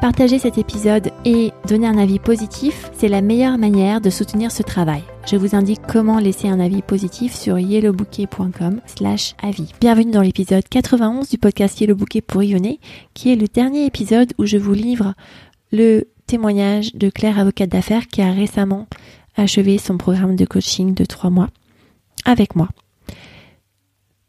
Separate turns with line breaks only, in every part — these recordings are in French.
Partager cet épisode et donner un avis positif, c'est la meilleure manière de soutenir ce travail. Je vous indique comment laisser un avis positif sur yellowbouquet.com slash avis. Bienvenue dans l'épisode 91 du podcast Yellow Bouquet pour Yonner, qui est le dernier épisode où je vous livre le témoignage de Claire, avocate d'affaires, qui a récemment achevé son programme de coaching de trois mois avec moi.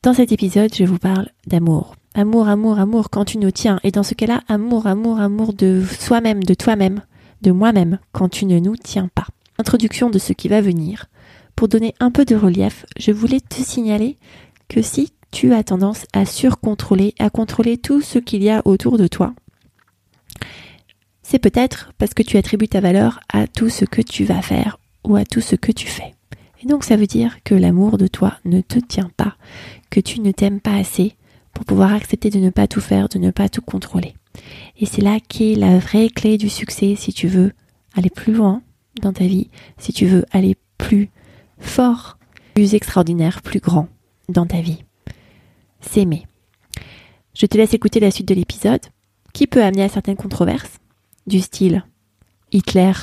Dans cet épisode, je vous parle d'amour. Amour, amour, amour quand tu nous tiens. Et dans ce cas-là, amour, amour, amour de soi-même, de toi-même, de moi-même quand tu ne nous tiens pas. Introduction de ce qui va venir. Pour donner un peu de relief, je voulais te signaler que si tu as tendance à surcontrôler, à contrôler tout ce qu'il y a autour de toi, c'est peut-être parce que tu attribues ta valeur à tout ce que tu vas faire ou à tout ce que tu fais. Et donc ça veut dire que l'amour de toi ne te tient pas, que tu ne t'aimes pas assez, pour pouvoir accepter de ne pas tout faire, de ne pas tout contrôler. Et c'est là qu'est la vraie clé du succès si tu veux aller plus loin dans ta vie, si tu veux aller plus fort, plus extraordinaire, plus grand dans ta vie. S'aimer. Je te laisse écouter la suite de l'épisode qui peut amener à certaines controverses du style Hitler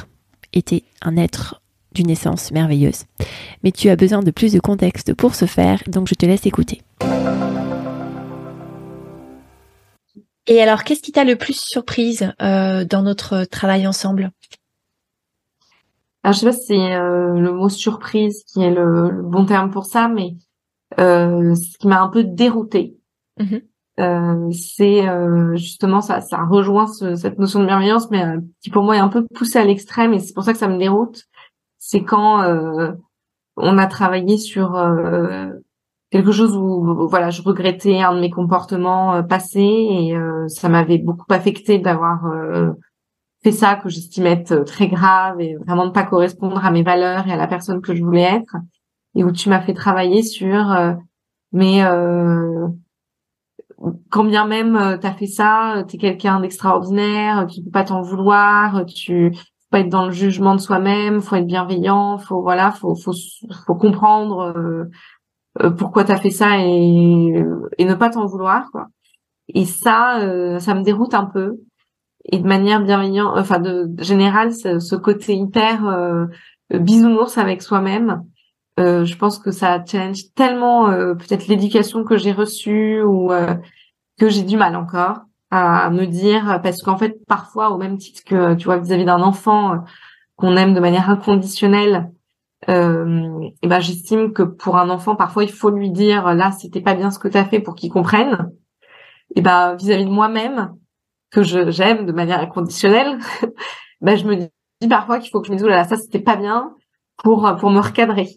était un être d'une essence merveilleuse. Mais tu as besoin de plus de contexte pour ce faire, donc je te laisse écouter. Et alors, qu'est-ce qui t'a le plus surprise euh, dans notre travail ensemble?
Alors, je sais pas si c'est euh, le mot surprise qui est le, bon terme pour ça, mais euh, ce qui m'a un peu déroutée, mm-hmm. euh, c'est euh, justement ça, ça rejoint cette notion de bienveillance, mais qui pour moi est un peu poussée à l'extrême, et c'est pour ça que ça me déroute. C'est quand on a travaillé sur quelque chose où voilà je regrettais un de mes comportements euh, passés et euh, ça m'avait beaucoup affecté d'avoir euh, fait ça que j'estimais être très grave et vraiment ne pas correspondre à mes valeurs et à la personne que je voulais être et où tu m'as fait travailler sur mais quand bien même tu as fait ça, tu es quelqu'un d'extraordinaire, tu peux pas t'en vouloir, tu faut pas être dans le jugement de soi-même, faut être bienveillant, faut voilà, faut faut faut comprendre euh, pourquoi t'as fait ça et, et ne pas t'en vouloir quoi. Et ça, euh, ça me déroute un peu. Et de manière bienveillante, enfin de, général, ce, côté hyper euh, bisounours avec soi-même, euh, je pense que ça challenge tellement peut-être l'éducation que j'ai reçue ou que j'ai du mal encore à me dire parce qu'en fait parfois au même titre que tu vois vis-à-vis d'un enfant qu'on aime de manière inconditionnelle euh, ben j'estime que pour un enfant parfois il faut lui dire là c'était pas bien ce que tu as fait pour qu'il comprenne. Et ben vis-à-vis de moi-même que je j'aime de manière inconditionnelle ben je me dis parfois qu'il faut que je me dise oh là, ça c'était pas bien pour pour me recadrer.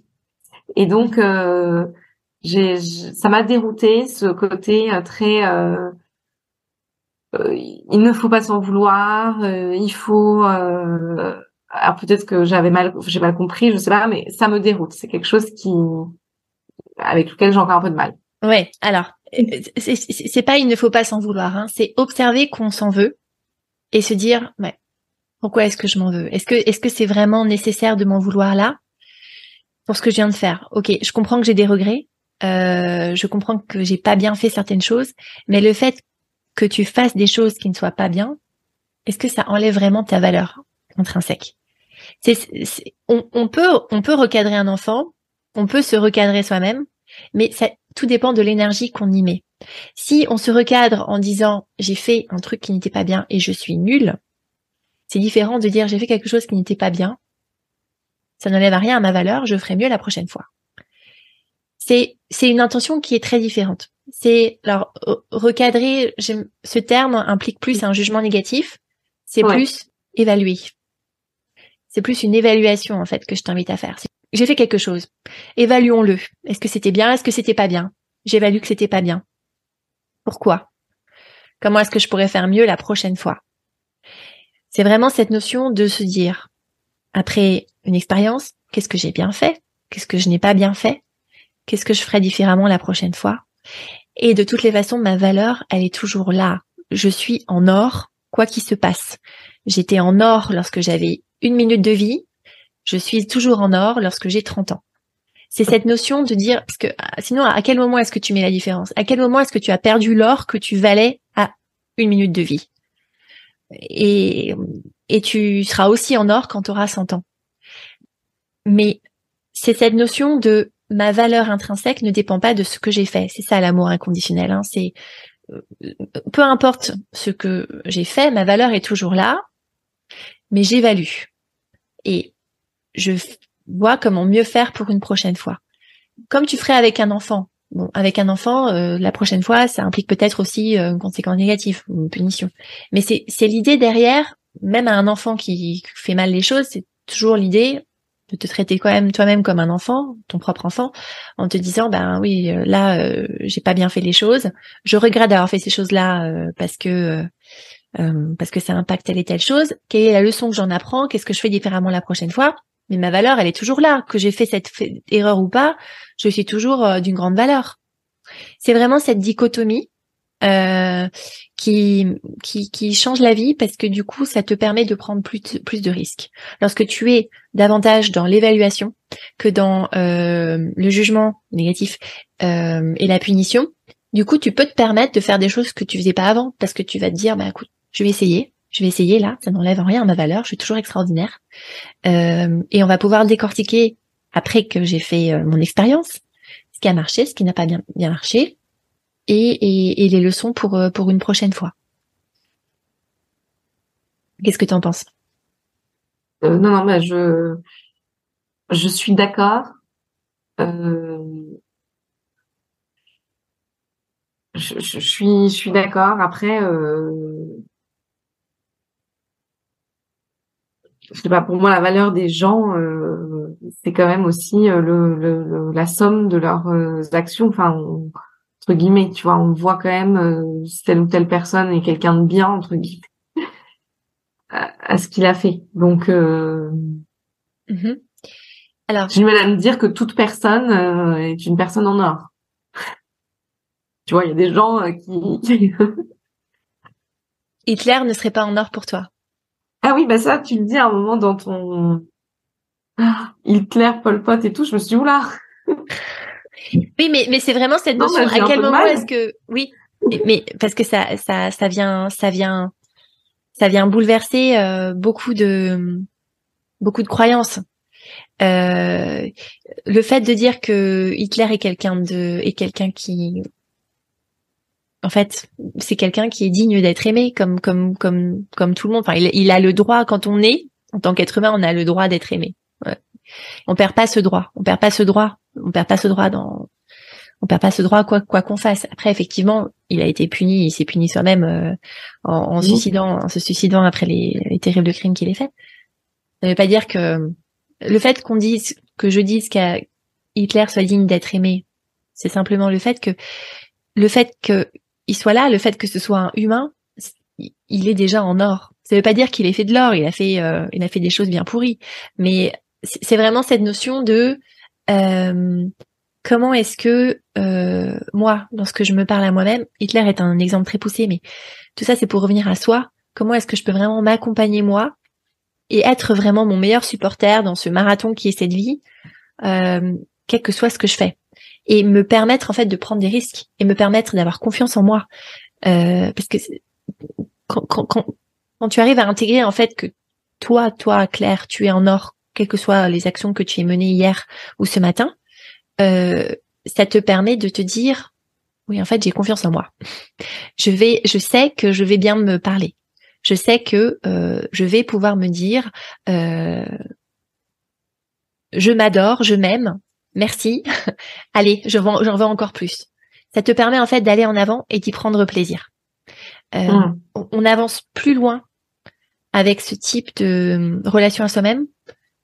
Et donc euh, j'ai ça m'a dérouté ce côté euh, très euh, euh, il ne faut pas s'en vouloir il faut alors peut-être que j'avais mal, j'ai mal compris, je sais pas, mais ça me déroute. C'est quelque chose qui, avec lequel j'ai encore un peu de mal.
Ouais. Alors, euh, c'est pas il ne faut pas s'en vouloir. Hein. C'est observer qu'on s'en veut et se dire, ouais, pourquoi est-ce que je m'en veux? Est-ce que est-ce que c'est vraiment nécessaire de m'en vouloir là pour ce que je viens de faire? Ok, je comprends que j'ai des regrets. Euh, je comprends que j'ai pas bien fait certaines choses, mais le fait que tu fasses des choses qui ne soient pas bien, est-ce que ça enlève vraiment ta valeur? Intrinsèque on, peut, on peut recadrer un enfant, on peut se recadrer soi-même, mais ça, tout dépend de l'énergie qu'on y met. Si on se recadre en disant j'ai fait un truc qui n'était pas bien et je suis nul, c'est différent de dire j'ai fait quelque chose qui n'était pas bien. Ça n'enlève rien à ma valeur, je ferai mieux la prochaine fois. C'est, c'est une intention qui est très différente. C'est, alors, recadrer, ce terme implique plus un jugement négatif. C'est plus évaluer. C'est plus une évaluation en fait que je t'invite à faire. J'ai fait quelque chose. Évaluons-le. Est-ce que c'était bien? Est-ce que c'était pas bien? J'évalue que c'était pas bien. Pourquoi? Comment est-ce que je pourrais faire mieux la prochaine fois? C'est vraiment cette notion de se dire, après une expérience, qu'est-ce que j'ai bien fait? Qu'est-ce que je n'ai pas bien fait? Qu'est-ce que je ferai différemment la prochaine fois? Et de toutes les façons, ma valeur, elle est toujours là. Je suis en or, quoi qu'il se passe. J'étais en or lorsque j'avais une minute de vie. Je suis toujours en or lorsque j'ai 30 ans. C'est cette notion de dire, parce que ah, sinon, à quel moment est-ce que tu mets la différence? À quel moment est-ce que tu as perdu l'or que tu valais à une minute de vie? Et, et tu seras aussi en or quand tu auras 100 ans. Mais c'est cette notion de ma valeur intrinsèque ne dépend pas de ce que j'ai fait. C'est ça l'amour inconditionnel. Hein. C'est euh, peu importe ce que j'ai fait, ma valeur est toujours là, mais j'évalue et je vois comment mieux faire pour une prochaine fois. Comme tu ferais avec un enfant. Bon, avec un enfant, euh, la prochaine fois, ça implique peut-être aussi euh, une conséquence négative ou une punition. Mais c'est l'idée derrière, même à un enfant qui fait mal les choses, c'est toujours l'idée de te traiter quand même toi-même comme un enfant, ton propre enfant, en te disant ben oui euh, là euh, j'ai pas bien fait les choses, je regrette d'avoir fait ces choses-là euh, parce que parce que ça impacte telle et telle chose. Quelle est la leçon que j'en apprends? Qu'est-ce que je fais différemment la prochaine fois? Mais ma valeur elle est toujours là, que j'ai fait cette erreur ou pas, je suis toujours d'une grande valeur. C'est vraiment cette dichotomie euh, qui, qui, qui change la vie parce que du coup, ça te permet de prendre plus de, plus de risques. Lorsque tu es davantage dans l'évaluation que dans euh, le jugement négatif euh, et la punition, du coup, tu peux te permettre de faire des choses que tu faisais pas avant parce que tu vas te dire, bah écoute, je vais essayer, je vais essayer là, ça n'enlève rien à ma valeur, je suis toujours extraordinaire. Euh, et on va pouvoir décortiquer après que j'ai fait euh, mon expérience, ce qui a marché, ce qui n'a pas bien, bien marché, et, et, les leçons pour, euh, pour une prochaine fois. Qu'est-ce que tu en penses?
Euh, Non, non, mais je, je suis d'accord. Euh, je, je, suis, je suis d'accord. Après, euh, je sais pas. Pour moi, la valeur des gens, euh, c'est quand même aussi euh, le, le, la somme de leurs actions. Enfin, guillemets, tu vois, on voit quand même euh, si telle ou telle personne est quelqu'un de bien entre guillemets à, ce qu'il a fait. Donc, euh, mm-hmm. alors, j'ai du mal à me dire que toute personne euh, est une personne en or. tu vois, il y a des gens euh, qui
Hitler ne serait pas en or pour toi.
Ah oui, bah ça, tu le dis à un moment dans ton Hitler, Pol Pot et tout. Je me suis dit oula.
Oui, mais, mais c'est vraiment cette notion. à quel moment est-ce que, oui, mais parce que ça, ça, ça vient, ça vient, ça vient bouleverser euh, beaucoup de, beaucoup de croyances. Euh, le fait de dire que Hitler est quelqu'un de, est quelqu'un qui, en fait, c'est quelqu'un qui est digne d'être aimé, comme, comme, comme, comme tout le monde. Enfin, il, il a le droit quand on est, en tant qu'être humain, on a le droit d'être aimé. Ouais. On perd pas ce droit. On perd pas ce droit on perd pas ce droit dans on perd pas ce droit quoi quoi qu'on fasse. Après effectivement, il a été puni, il s'est puni soi-même euh, en, suicidant en se suicidant après les, terribles crimes qu'il a fait. Ça veut pas dire que le fait qu'on dise que je dise qu'Hitler Hitler soit digne d'être aimé, c'est simplement le fait que le fait que il soit là, le fait que ce soit un humain, il est déjà en or. Ça veut pas dire qu'il ait fait de l'or, il a fait euh, il a fait des choses bien pourries, mais c'est vraiment cette notion de euh, comment est-ce que euh, moi, lorsque je me parle à moi-même, Hitler est un exemple très poussé, mais tout ça c'est pour revenir à soi. Comment est-ce que je peux vraiment m'accompagner moi et être vraiment mon meilleur supporter dans ce marathon qui est cette vie, quel que soit ce que je fais, et me permettre en fait de prendre des risques et me permettre d'avoir confiance en moi, euh, parce que quand, quand, quand, quand tu arrives à intégrer en fait que toi, toi Claire, tu es en or quelles que soient les actions que tu as menées hier ou ce matin, euh, ça te permet de te dire oui en fait j'ai confiance en moi. Je vais, je sais que je vais bien me parler. Je sais que euh, je vais pouvoir me dire euh, je m'adore, je m'aime, merci. Allez, j'en veux encore plus. Ça te permet en fait d'aller en avant et d'y prendre plaisir. Mmh. on avance plus loin avec ce type de relation à soi-même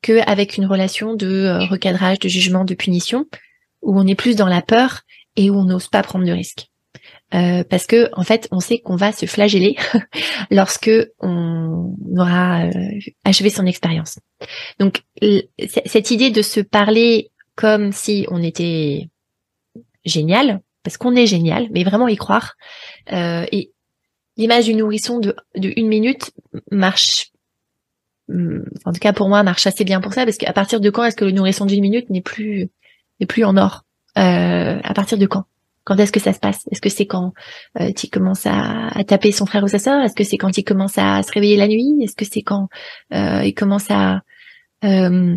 qu'avec une relation de euh, recadrage, de jugement, de punition, où on est plus dans la peur et où on n'ose pas prendre de risques. Euh, parce que en fait, on sait qu'on va se flageller lorsque on aura euh, achevé son expérience. Donc cette idée de se parler comme si on était génial, parce qu'on est génial, mais vraiment y croire. Euh, et l'image du nourrisson de, de une minute marche, mm, en tout cas pour moi, marche assez bien pour ça, parce qu'à partir de quand est-ce que le nourrisson d'une minute n'est plus n'est plus en or? Euh, À partir de quand? Quand est-ce que ça se passe? Est-ce que c'est quand euh, tu commences à, à, taper son frère ou sa sœur? Est-ce que c'est quand il commence à se réveiller la nuit? Est-ce que c'est quand euh, il commence à euh,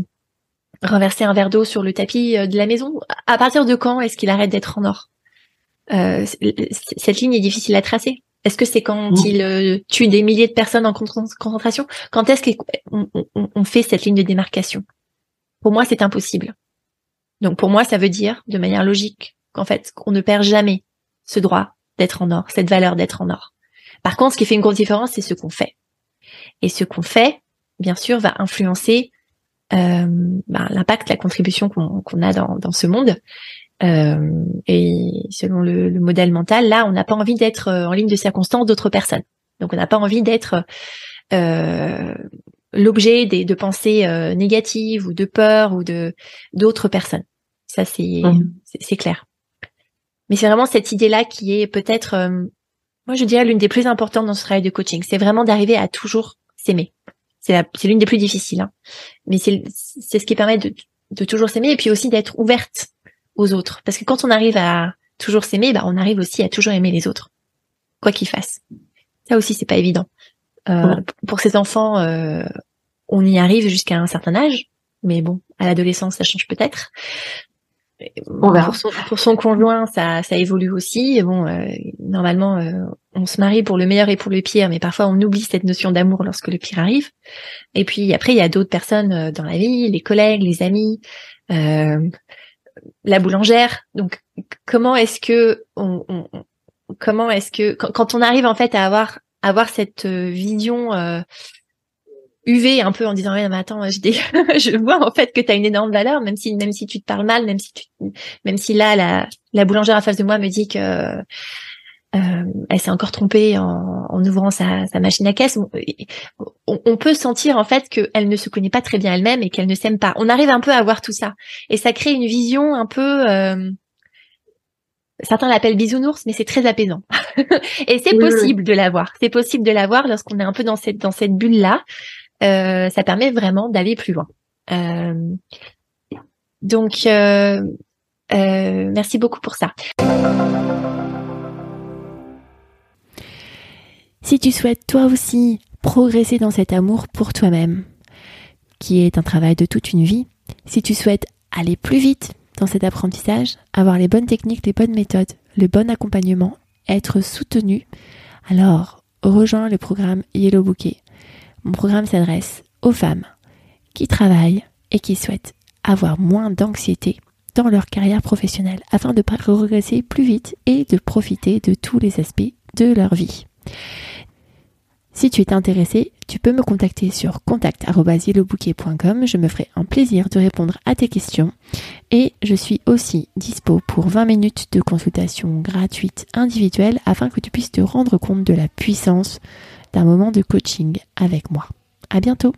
renverser un verre d'eau sur le tapis euh, de la maison À partir de quand est-ce qu'il arrête d'être en or? Euh, Cette ligne est difficile à tracer. Est-ce que c'est quand mmh. il tue des milliers de personnes en concentration? Quand est-ce qu'on on, on fait cette ligne de démarcation? Pour moi, c'est impossible. Donc pour moi, ça veut dire, de manière logique, qu'en fait, qu'on ne perd jamais ce droit d'être en or, cette valeur d'être en or. Par contre, ce qui fait une grosse différence, c'est ce qu'on fait. Et ce qu'on fait, bien sûr, va influencer euh, ben, l'impact, la contribution qu'on a dans, dans, ce monde. Euh, et selon le, le, modèle mental, là, on n'a pas envie d'être euh, en ligne de circonstance d'autres personnes. Donc, on n'a pas envie d'être euh, l'objet de pensées euh, négatives ou de peur ou de d'autres personnes. Ça, c'est mmh. c'est clair. Mais c'est vraiment cette idée-là qui est peut-être, euh, moi je dirais, l'une des plus importantes dans ce travail de coaching. C'est vraiment d'arriver à toujours s'aimer. C'est l'une des plus difficiles, hein. mais c'est ce qui permet de, de toujours s'aimer et puis aussi d'être ouverte aux autres. Parce que quand on arrive à toujours s'aimer, bah, on arrive aussi à toujours aimer les autres, quoi qu'ils fassent. Ça aussi, c'est pas évident. Euh, Pour ces enfants, euh, on y arrive jusqu'à un certain âge, mais bon, à l'adolescence, ça change peut-être. On verra. Pour son, conjoint, ça, ça évolue aussi. Bon, euh, normalement, euh, on se marie pour le meilleur et pour le pire, mais parfois on oublie cette notion d'amour lorsque le pire arrive. Et puis après, il y a d'autres personnes euh, dans la vie, les collègues, les amis, la boulangère. Donc, comment est-ce que on, comment est-ce que quand, on arrive en fait à avoir avoir cette vision UV un peu en disant mais attends je, je vois en fait que tu as une énorme valeur même si même si tu te parles mal même si tu même si là la, la boulangère en face de moi me dit que euh, elle s'est encore trompée en, en ouvrant sa, sa, machine à caisse on, on, peut sentir en fait qu'elle ne se connaît pas très bien elle-même et qu'elle ne s'aime pas on arrive un peu à voir tout ça et ça crée une vision un peu euh, certains l'appellent bisounours, mais c'est très apaisant. et c'est possible de l'avoir. C'est possible de l'avoir lorsqu'on est un peu dans cette dans cette bulle là. Euh, ça permet vraiment d'aller plus loin. Euh, donc, euh, merci beaucoup pour ça.
Si tu souhaites toi aussi progresser dans cet amour pour toi-même, qui est un travail de toute une vie, si tu souhaites aller plus vite dans cet apprentissage, avoir les bonnes techniques, les bonnes méthodes, le bon accompagnement, être soutenu, alors rejoins le programme Yellow Bouquet. Mon programme s'adresse aux femmes qui travaillent et qui souhaitent avoir moins d'anxiété dans leur carrière professionnelle afin de progresser plus vite et de profiter de tous les aspects de leur vie. Si tu es intéressé, tu peux me contacter sur contact.yellowbouquet.com. Je me ferai un plaisir de répondre à tes questions. Et je suis aussi dispo pour 20 minutes de consultation gratuite individuelle afin que tu puisses te rendre compte de la puissance d'un moment de coaching avec moi. À bientôt!